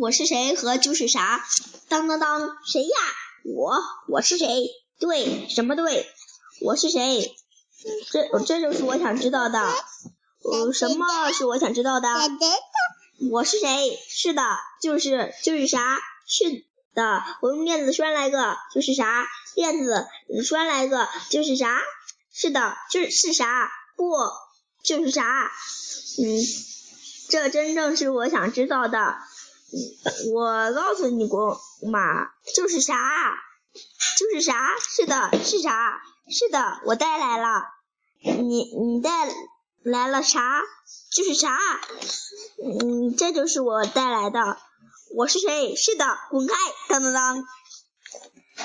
我是谁和就是啥？当当当，谁呀？我，我是谁？对，什么对？我是谁？这这就是我想知道的。呃，什么是我想知道的？我是谁？是的，就是就是啥？是的，我用链子拴来个，就是啥？链子拴来个，就是啥？是的，就是是啥？不，就是啥？嗯，这真正是我想知道的。我告诉你过嘛，就是啥？就是啥？是的，是啥？是的，我带来了。你你带来了啥？就是啥？嗯，这就是我带来的。我是谁？是的，滚开！当当当。